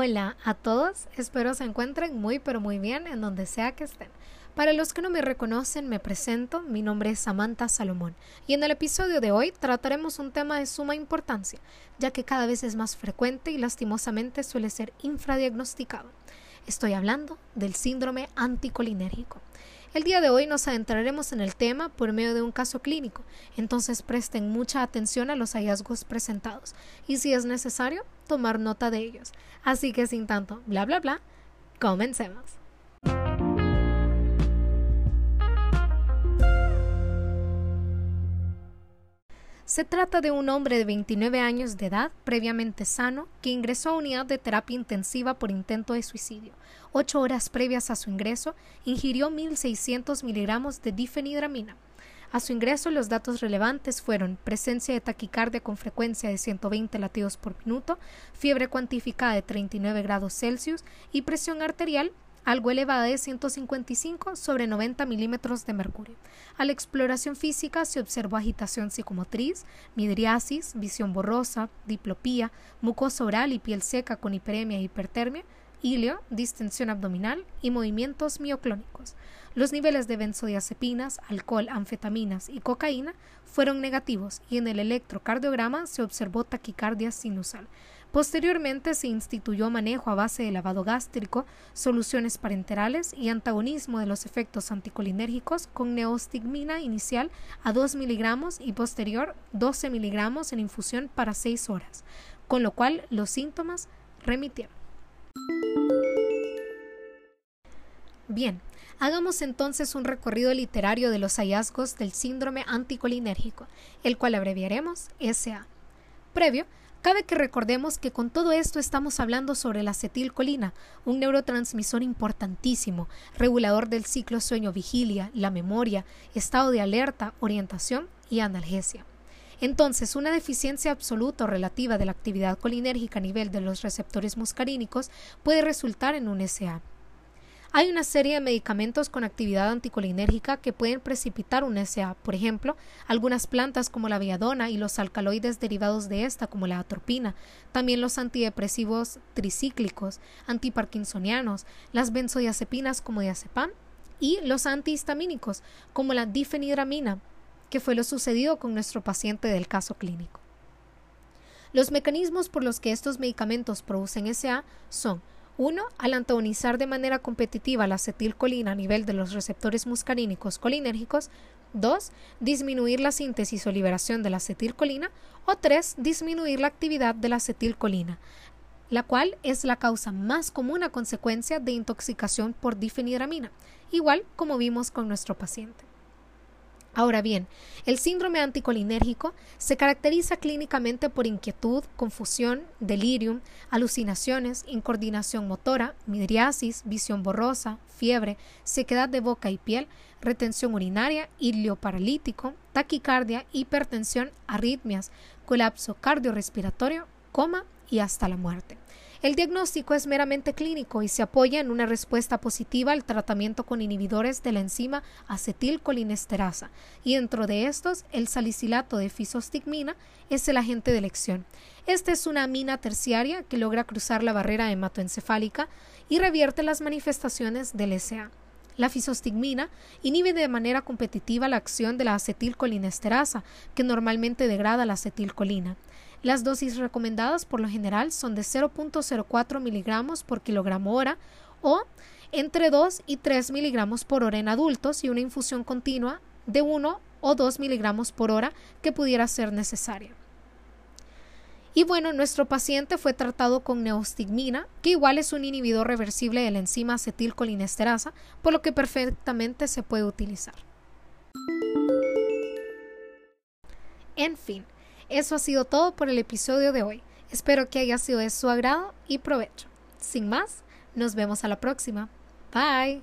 Hola a todos, espero se encuentren muy pero muy bien en donde sea que estén. Para los que no me reconocen, me presento, mi nombre es Samantha Salomón y en el episodio de hoy trataremos un tema de suma importancia, ya que cada vez es más frecuente y lastimosamente suele ser infradiagnosticado. Estoy hablando del síndrome anticolinérgico. El día de hoy nos adentraremos en el tema por medio de un caso clínico, entonces presten mucha atención a los hallazgos presentados y si es necesario, tomar nota de ellos. Así que sin tanto bla bla bla, comencemos. Se trata de un hombre de 29 años de edad, previamente sano, que ingresó a unidad de terapia intensiva por intento de suicidio. Ocho horas previas a su ingreso, ingirió 1.600 miligramos de difenidramina. A su ingreso, los datos relevantes fueron presencia de taquicardia con frecuencia de 120 latidos por minuto, fiebre cuantificada de 39 grados Celsius y presión arterial algo elevada de 155 sobre 90 milímetros de mercurio. A la exploración física se observó agitación psicomotriz, midriasis, visión borrosa, diplopía, mucosa oral y piel seca con hiperemia e hipertermia, hilio, distensión abdominal y movimientos mioclónicos. Los niveles de benzodiazepinas, alcohol, anfetaminas y cocaína fueron negativos y en el electrocardiograma se observó taquicardia sinusal. Posteriormente se instituyó manejo a base de lavado gástrico, soluciones parenterales y antagonismo de los efectos anticolinérgicos con neostigmina inicial a 2 miligramos y posterior 12 miligramos en infusión para 6 horas, con lo cual los síntomas remitieron. Bien, hagamos entonces un recorrido literario de los hallazgos del síndrome anticolinérgico, el cual abreviaremos SA. Previo, Cabe que recordemos que con todo esto estamos hablando sobre la acetilcolina, un neurotransmisor importantísimo, regulador del ciclo sueño-vigilia, la memoria, estado de alerta, orientación y analgesia. Entonces, una deficiencia absoluta o relativa de la actividad colinérgica a nivel de los receptores muscarínicos puede resultar en un SA. Hay una serie de medicamentos con actividad anticolinérgica que pueden precipitar un SA, por ejemplo, algunas plantas como la viadona y los alcaloides derivados de esta como la atropina, también los antidepresivos tricíclicos, antiparkinsonianos, las benzodiazepinas como diazepam y los antihistamínicos como la difenidramina, que fue lo sucedido con nuestro paciente del caso clínico. Los mecanismos por los que estos medicamentos producen SA son 1. Al antagonizar de manera competitiva la acetilcolina a nivel de los receptores muscarínicos colinérgicos. 2. Disminuir la síntesis o liberación de la acetilcolina. O 3. Disminuir la actividad de la acetilcolina, la cual es la causa más común a consecuencia de intoxicación por difenidramina, igual como vimos con nuestro paciente. Ahora bien, el síndrome anticolinérgico se caracteriza clínicamente por inquietud, confusión, delirium, alucinaciones, incoordinación motora, midriasis, visión borrosa, fiebre, sequedad de boca y piel, retención urinaria, hilio paralítico, taquicardia, hipertensión, arritmias, colapso cardiorrespiratorio, coma y hasta la muerte. El diagnóstico es meramente clínico y se apoya en una respuesta positiva al tratamiento con inhibidores de la enzima acetilcolinesterasa, y dentro de estos, el salicilato de fisostigmina es el agente de elección. Esta es una amina terciaria que logra cruzar la barrera hematoencefálica y revierte las manifestaciones del SA. La fisostigmina inhibe de manera competitiva la acción de la acetilcolinesterasa, que normalmente degrada la acetilcolina. Las dosis recomendadas por lo general son de 0.04 miligramos por kilogramo hora o entre 2 y 3 miligramos por hora en adultos y una infusión continua de 1 o 2 miligramos por hora que pudiera ser necesaria. Y bueno, nuestro paciente fue tratado con neostigmina, que igual es un inhibidor reversible de la enzima acetilcolinesterasa, por lo que perfectamente se puede utilizar. En fin, eso ha sido todo por el episodio de hoy. Espero que haya sido de su agrado y provecho. Sin más, nos vemos a la próxima. Bye.